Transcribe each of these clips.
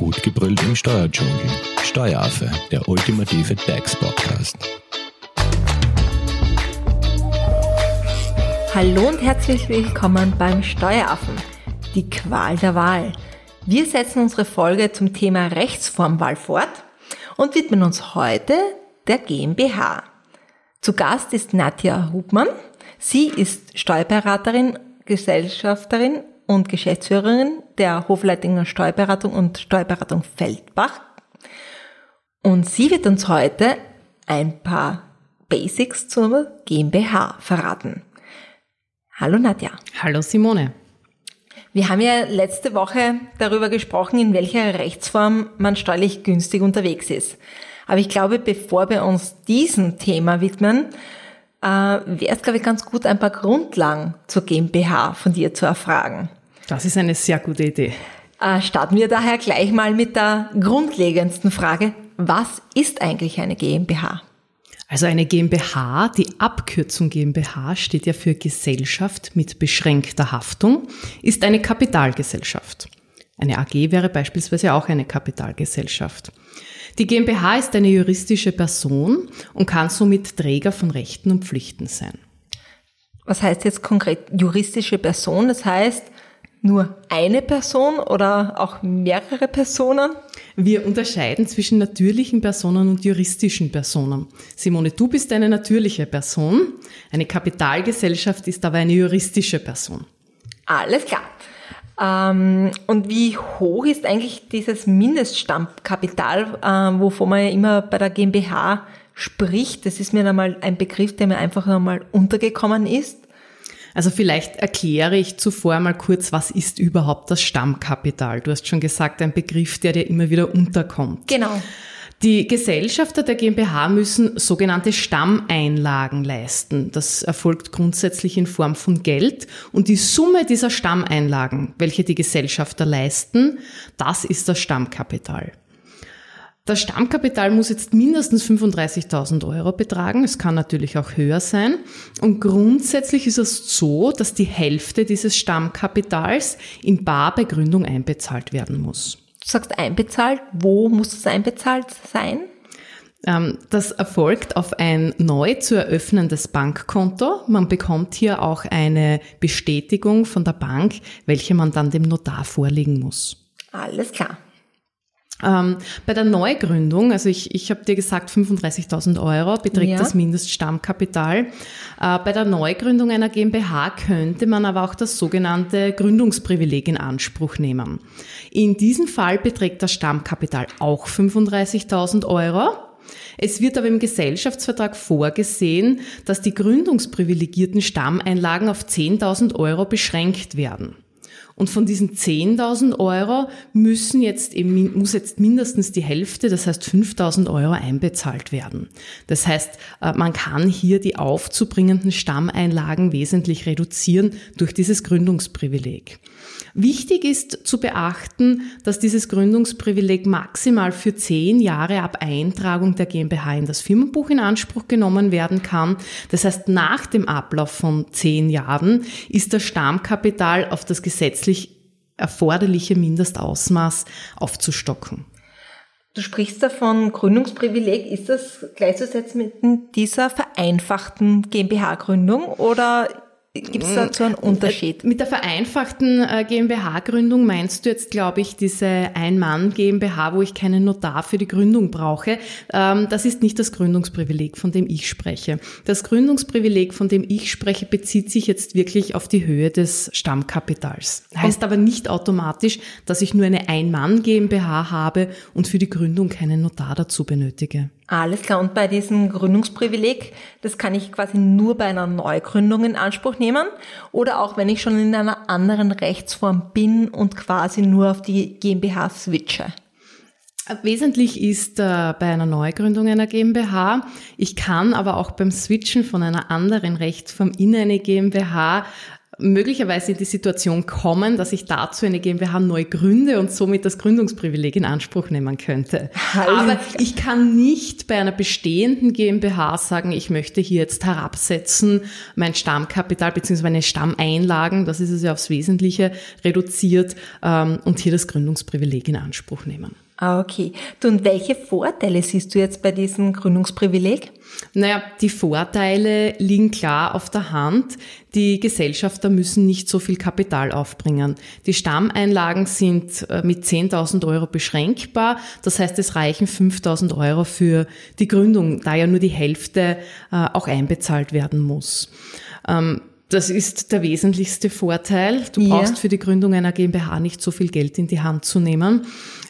Gut gebrüllt im Steuerdschungel. Steueraffe, der ultimative DAX-Podcast. Hallo und herzlich willkommen beim Steueraffen. Die Qual der Wahl. Wir setzen unsere Folge zum Thema Rechtsformwahl fort und widmen uns heute der GmbH. Zu Gast ist Nadja Hubmann. Sie ist Steuerberaterin, Gesellschafterin und Geschäftsführerin der Hofleitinger Steuerberatung und Steuerberatung Feldbach. Und sie wird uns heute ein paar Basics zur GmbH verraten. Hallo Nadja. Hallo Simone. Wir haben ja letzte Woche darüber gesprochen, in welcher Rechtsform man steuerlich günstig unterwegs ist. Aber ich glaube, bevor wir uns diesem Thema widmen, äh, wäre es, glaube ich, ganz gut, ein paar Grundlagen zur GmbH von dir zu erfragen. Das ist eine sehr gute Idee. Äh, starten wir daher gleich mal mit der grundlegendsten Frage. Was ist eigentlich eine GmbH? Also eine GmbH, die Abkürzung GmbH steht ja für Gesellschaft mit beschränkter Haftung, ist eine Kapitalgesellschaft. Eine AG wäre beispielsweise auch eine Kapitalgesellschaft. Die GmbH ist eine juristische Person und kann somit Träger von Rechten und Pflichten sein. Was heißt jetzt konkret juristische Person? Das heißt, nur eine Person oder auch mehrere Personen? Wir unterscheiden zwischen natürlichen Personen und juristischen Personen. Simone, du bist eine natürliche Person. Eine Kapitalgesellschaft ist aber eine juristische Person. Alles klar. Ähm, und wie hoch ist eigentlich dieses Mindeststammkapital, ähm, wovon man ja immer bei der GmbH spricht? Das ist mir einmal ein Begriff, der mir einfach einmal untergekommen ist. Also vielleicht erkläre ich zuvor mal kurz, was ist überhaupt das Stammkapital? Du hast schon gesagt, ein Begriff, der dir immer wieder unterkommt. Genau. Die Gesellschafter der GmbH müssen sogenannte Stammeinlagen leisten. Das erfolgt grundsätzlich in Form von Geld und die Summe dieser Stammeinlagen, welche die Gesellschafter leisten, das ist das Stammkapital. Das Stammkapital muss jetzt mindestens 35.000 Euro betragen. Es kann natürlich auch höher sein. Und grundsätzlich ist es so, dass die Hälfte dieses Stammkapitals in Barbegründung einbezahlt werden muss. Du sagst einbezahlt. Wo muss es einbezahlt sein? Ähm, das erfolgt auf ein neu zu eröffnendes Bankkonto. Man bekommt hier auch eine Bestätigung von der Bank, welche man dann dem Notar vorlegen muss. Alles klar. Ähm, bei der Neugründung, also ich, ich habe dir gesagt, 35.000 Euro beträgt ja. das Mindeststammkapital. Äh, bei der Neugründung einer GmbH könnte man aber auch das sogenannte Gründungsprivileg in Anspruch nehmen. In diesem Fall beträgt das Stammkapital auch 35.000 Euro. Es wird aber im Gesellschaftsvertrag vorgesehen, dass die gründungsprivilegierten Stammeinlagen auf 10.000 Euro beschränkt werden. Und von diesen 10.000 Euro müssen jetzt eben, muss jetzt mindestens die Hälfte, das heißt 5.000 Euro einbezahlt werden. Das heißt, äh, man kann hier die aufzubringenden Stammeinlagen wesentlich reduzieren durch dieses Gründungsprivileg. Wichtig ist zu beachten, dass dieses Gründungsprivileg maximal für zehn Jahre ab Eintragung der GmbH in das Firmenbuch in Anspruch genommen werden kann. Das heißt, nach dem Ablauf von zehn Jahren ist das Stammkapital auf das gesetzlich erforderliche Mindestausmaß aufzustocken. Du sprichst davon Gründungsprivileg. Ist das gleichzusetzen mit dieser vereinfachten GmbH-Gründung oder Gibt es dazu einen Unterschied? Mit der vereinfachten äh, GmbH-Gründung meinst du jetzt, glaube ich, diese Ein-Mann-GmbH, wo ich keinen Notar für die Gründung brauche. Ähm, das ist nicht das Gründungsprivileg, von dem ich spreche. Das Gründungsprivileg, von dem ich spreche, bezieht sich jetzt wirklich auf die Höhe des Stammkapitals. Heißt aber nicht automatisch, dass ich nur eine Ein-Mann-GmbH habe und für die Gründung keinen Notar dazu benötige. Alles klar. Und bei diesem Gründungsprivileg, das kann ich quasi nur bei einer Neugründung in Anspruch nehmen oder auch wenn ich schon in einer anderen Rechtsform bin und quasi nur auf die GmbH switche. Wesentlich ist äh, bei einer Neugründung einer GmbH. Ich kann aber auch beim Switchen von einer anderen Rechtsform in eine GmbH möglicherweise in die Situation kommen, dass ich dazu eine GmbH neu gründe und somit das Gründungsprivileg in Anspruch nehmen könnte. Hallo. Aber ich kann nicht bei einer bestehenden GmbH sagen, ich möchte hier jetzt herabsetzen, mein Stammkapital bzw. meine Stammeinlagen, das ist es ja aufs Wesentliche, reduziert ähm, und hier das Gründungsprivileg in Anspruch nehmen. Ah, okay. Du, und welche Vorteile siehst du jetzt bei diesem Gründungsprivileg? Naja, die Vorteile liegen klar auf der Hand. Die Gesellschafter müssen nicht so viel Kapital aufbringen. Die Stammeinlagen sind äh, mit 10.000 Euro beschränkbar. Das heißt, es reichen 5.000 Euro für die Gründung, da ja nur die Hälfte äh, auch einbezahlt werden muss. Ähm, das ist der wesentlichste Vorteil. Du brauchst ja. für die Gründung einer GmbH nicht so viel Geld in die Hand zu nehmen.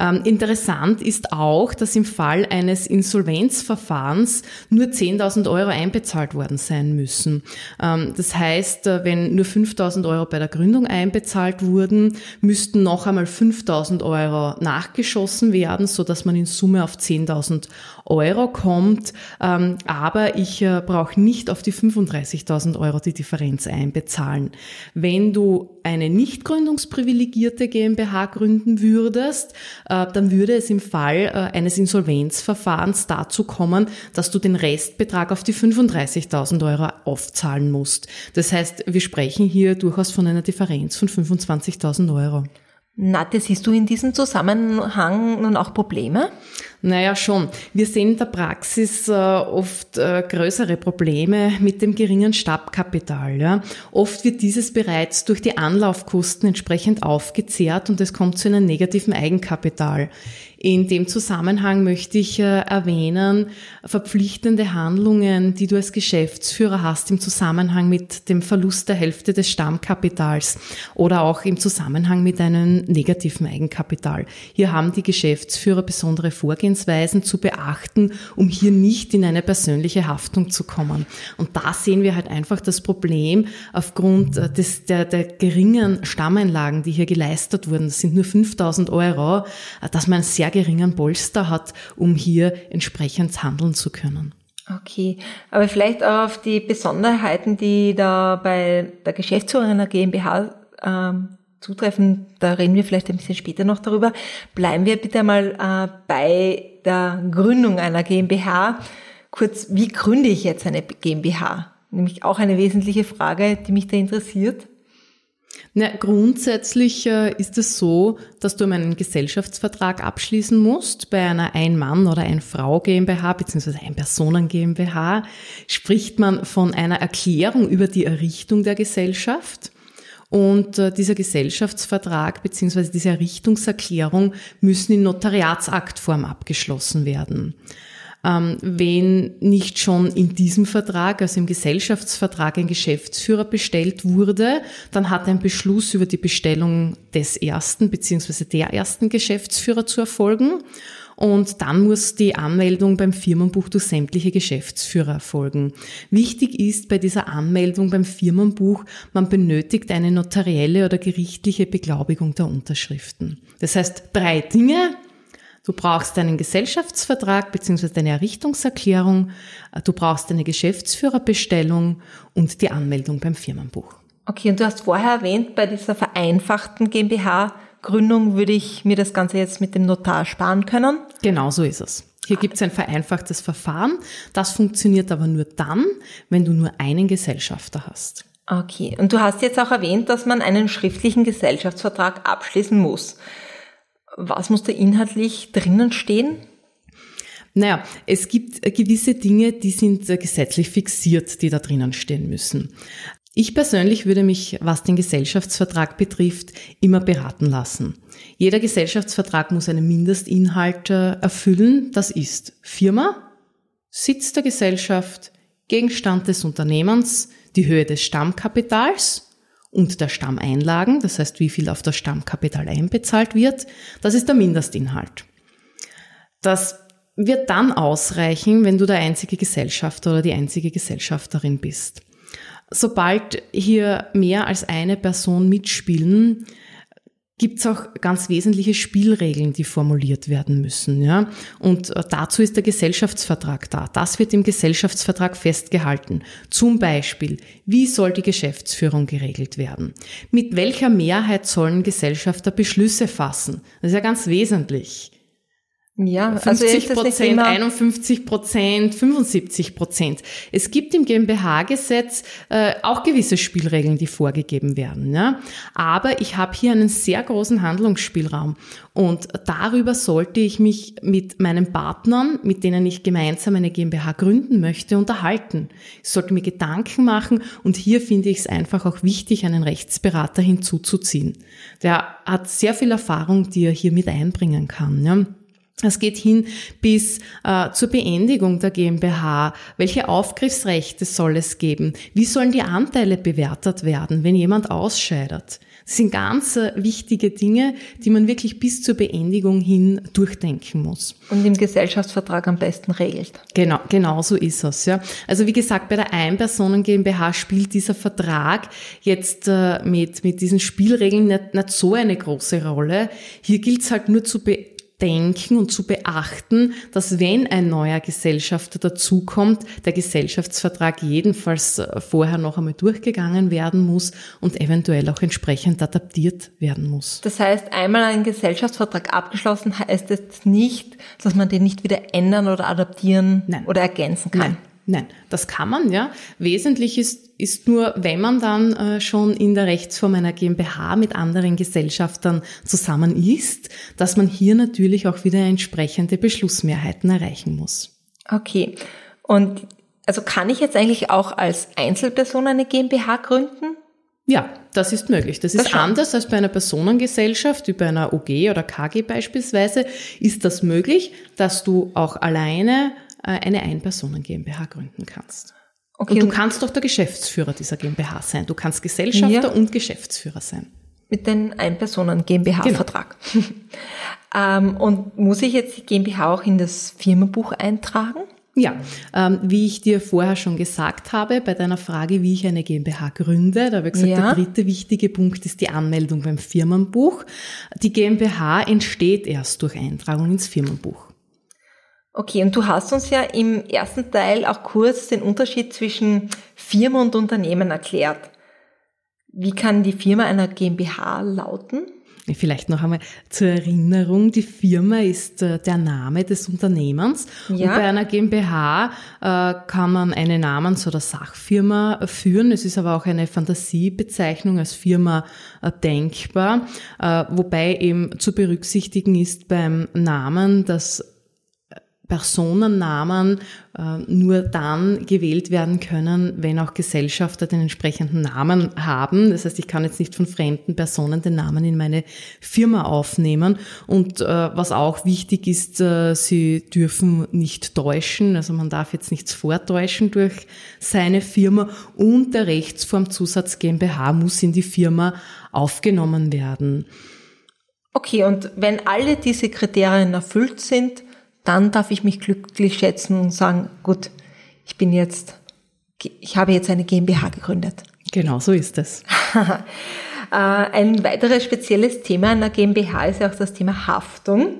Ähm, interessant ist auch, dass im Fall eines Insolvenzverfahrens nur 10.000 Euro einbezahlt worden sein müssen. Ähm, das heißt, äh, wenn nur 5.000 Euro bei der Gründung einbezahlt wurden, müssten noch einmal 5.000 Euro nachgeschossen werden, so dass man in Summe auf 10.000 Euro kommt. Ähm, aber ich äh, brauche nicht auf die 35.000 Euro die Differenz einbezahlen. Wenn du eine nicht gründungsprivilegierte GmbH gründen würdest, äh, dann würde es im Fall äh, eines Insolvenzverfahrens dazu kommen, dass du den Restbetrag auf die 35.000 Euro aufzahlen musst. Das heißt, wir sprechen hier durchaus von einer Differenz von 25.000 Euro. Nate, siehst du in diesem Zusammenhang nun auch Probleme? Naja, schon. Wir sehen in der Praxis äh, oft äh, größere Probleme mit dem geringen Stabkapital. Ja. Oft wird dieses bereits durch die Anlaufkosten entsprechend aufgezehrt und es kommt zu einem negativen Eigenkapital. In dem Zusammenhang möchte ich äh, erwähnen, verpflichtende Handlungen, die du als Geschäftsführer hast im Zusammenhang mit dem Verlust der Hälfte des Stammkapitals oder auch im Zusammenhang mit einem negativen Eigenkapital. Hier haben die Geschäftsführer besondere Vorgehensweisen zu beachten, um hier nicht in eine persönliche Haftung zu kommen. Und da sehen wir halt einfach das Problem aufgrund äh, des, der, der geringen Stammeinlagen, die hier geleistet wurden. Das sind nur 5000 Euro, äh, dass man sehr geringen Polster hat, um hier entsprechend handeln zu können. Okay, aber vielleicht auch auf die Besonderheiten, die da bei der Geschäftsführerin einer GmbH ähm, zutreffen, da reden wir vielleicht ein bisschen später noch darüber. Bleiben wir bitte mal äh, bei der Gründung einer GmbH. Kurz, wie gründe ich jetzt eine GmbH? Nämlich auch eine wesentliche Frage, die mich da interessiert. Na, grundsätzlich äh, ist es so, dass du einen Gesellschaftsvertrag abschließen musst. Bei einer Ein-Mann- oder Ein-Frau GmbH bzw. Ein-Personen GmbH spricht man von einer Erklärung über die Errichtung der Gesellschaft. Und äh, dieser Gesellschaftsvertrag bzw. diese Errichtungserklärung müssen in Notariatsaktform abgeschlossen werden. Ähm, wenn nicht schon in diesem Vertrag, also im Gesellschaftsvertrag, ein Geschäftsführer bestellt wurde, dann hat ein Beschluss über die Bestellung des ersten bzw. der ersten Geschäftsführer zu erfolgen. Und dann muss die Anmeldung beim Firmenbuch durch sämtliche Geschäftsführer erfolgen. Wichtig ist bei dieser Anmeldung beim Firmenbuch, man benötigt eine notarielle oder gerichtliche Beglaubigung der Unterschriften. Das heißt, drei Dinge. Du brauchst einen Gesellschaftsvertrag bzw. eine Errichtungserklärung, du brauchst eine Geschäftsführerbestellung und die Anmeldung beim Firmenbuch. Okay, und du hast vorher erwähnt, bei dieser vereinfachten GmbH-Gründung würde ich mir das Ganze jetzt mit dem Notar sparen können? Genau so ist es. Hier gibt es ein vereinfachtes Verfahren. Das funktioniert aber nur dann, wenn du nur einen Gesellschafter hast. Okay, und du hast jetzt auch erwähnt, dass man einen schriftlichen Gesellschaftsvertrag abschließen muss. Was muss da inhaltlich drinnen stehen? Naja, es gibt gewisse Dinge, die sind gesetzlich fixiert, die da drinnen stehen müssen. Ich persönlich würde mich, was den Gesellschaftsvertrag betrifft, immer beraten lassen. Jeder Gesellschaftsvertrag muss einen Mindestinhalt äh, erfüllen. Das ist Firma, Sitz der Gesellschaft, Gegenstand des Unternehmens, die Höhe des Stammkapitals und der Stammeinlagen, das heißt, wie viel auf das Stammkapital einbezahlt wird, das ist der Mindestinhalt. Das wird dann ausreichen, wenn du der einzige Gesellschafter oder die einzige Gesellschafterin bist. Sobald hier mehr als eine Person mitspielen, gibt es auch ganz wesentliche Spielregeln, die formuliert werden müssen. Ja? Und äh, dazu ist der Gesellschaftsvertrag da. Das wird im Gesellschaftsvertrag festgehalten. Zum Beispiel, wie soll die Geschäftsführung geregelt werden? Mit welcher Mehrheit sollen Gesellschafter Beschlüsse fassen? Das ist ja ganz wesentlich. Ja, 50 also Prozent, 51 Prozent, 75 Prozent. Es gibt im GmbH-Gesetz äh, auch gewisse Spielregeln, die vorgegeben werden. Ja? Aber ich habe hier einen sehr großen Handlungsspielraum und darüber sollte ich mich mit meinen Partnern, mit denen ich gemeinsam eine GmbH gründen möchte, unterhalten. Ich sollte mir Gedanken machen und hier finde ich es einfach auch wichtig, einen Rechtsberater hinzuzuziehen. Der hat sehr viel Erfahrung, die er hier mit einbringen kann. Ja? Es geht hin bis äh, zur Beendigung der GmbH. Welche Aufgriffsrechte soll es geben? Wie sollen die Anteile bewertet werden, wenn jemand ausscheidet? Das sind ganz äh, wichtige Dinge, die man wirklich bis zur Beendigung hin durchdenken muss. Und im Gesellschaftsvertrag am besten regelt. Genau, genau so ist es. Ja. Also wie gesagt, bei der Einpersonen GmbH spielt dieser Vertrag jetzt äh, mit, mit diesen Spielregeln nicht, nicht so eine große Rolle. Hier gilt es halt nur zu be denken und zu beachten, dass wenn ein neuer Gesellschafter dazukommt, der Gesellschaftsvertrag jedenfalls äh, vorher noch einmal durchgegangen werden muss und eventuell auch entsprechend adaptiert werden muss. Das heißt, einmal ein Gesellschaftsvertrag abgeschlossen heißt es nicht, dass man den nicht wieder ändern oder adaptieren Nein. oder ergänzen kann. Nein. Nein, das kann man, ja. Wesentlich ist, ist nur, wenn man dann äh, schon in der Rechtsform einer GmbH mit anderen Gesellschaftern zusammen ist, dass man hier natürlich auch wieder entsprechende Beschlussmehrheiten erreichen muss. Okay. Und also kann ich jetzt eigentlich auch als Einzelperson eine GmbH gründen? Ja, das ist möglich. Das, das ist schon. anders als bei einer Personengesellschaft, wie bei einer OG oder KG beispielsweise, ist das möglich, dass du auch alleine eine Einpersonen GmbH gründen kannst. Okay, und du kannst doch der Geschäftsführer dieser GmbH sein. Du kannst Gesellschafter ja. und Geschäftsführer sein. Mit den Einpersonen GmbH-Vertrag. Genau. ähm, und muss ich jetzt die GmbH auch in das Firmenbuch eintragen? Ja, ähm, wie ich dir vorher schon gesagt habe, bei deiner Frage, wie ich eine GmbH gründe, da habe ich gesagt, ja. der dritte wichtige Punkt ist die Anmeldung beim Firmenbuch. Die GmbH entsteht erst durch Eintragung ins Firmenbuch. Okay, und du hast uns ja im ersten Teil auch kurz den Unterschied zwischen Firma und Unternehmen erklärt. Wie kann die Firma einer GmbH lauten? Vielleicht noch einmal zur Erinnerung, die Firma ist äh, der Name des Unternehmens ja. und bei einer GmbH äh, kann man eine Namens- oder Sachfirma führen. Es ist aber auch eine Fantasiebezeichnung als Firma äh, denkbar, wobei eben zu berücksichtigen ist beim Namen, dass Personennamen äh, nur dann gewählt werden können, wenn auch Gesellschafter den entsprechenden Namen haben. Das heißt, ich kann jetzt nicht von fremden Personen den Namen in meine Firma aufnehmen. Und äh, was auch wichtig ist, äh, sie dürfen nicht täuschen. Also man darf jetzt nichts vortäuschen durch seine Firma. Und der Rechtsformzusatz GmbH muss in die Firma aufgenommen werden. Okay, und wenn alle diese Kriterien erfüllt sind, dann darf ich mich glücklich schätzen und sagen, gut, ich bin jetzt, ich habe jetzt eine GmbH gegründet. Genau, so ist es. Äh, ein weiteres spezielles Thema einer GmbH ist ja auch das Thema Haftung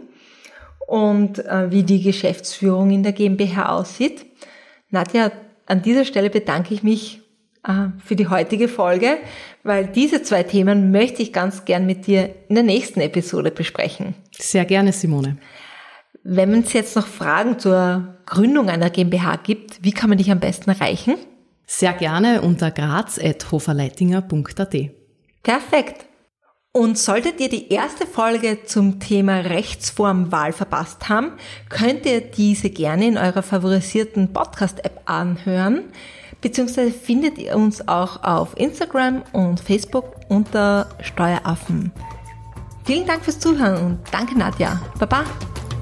und äh, wie die Geschäftsführung in der GmbH aussieht. Nadja, an dieser Stelle bedanke ich mich äh, für die heutige Folge, weil diese zwei Themen möchte ich ganz gern mit dir in der nächsten Episode besprechen. Sehr gerne, Simone. Wenn es jetzt noch Fragen zur Gründung einer GmbH gibt, wie kann man dich am besten erreichen? Sehr gerne unter graz.hoferleitinger.at. Perfekt. Und solltet ihr die erste Folge zum Thema Rechtsform Wahl verpasst haben, könnt ihr diese gerne in eurer favorisierten Podcast-App anhören, beziehungsweise findet ihr uns auch auf Instagram und Facebook unter Steueraffen. Vielen Dank fürs Zuhören und danke Nadja. Baba.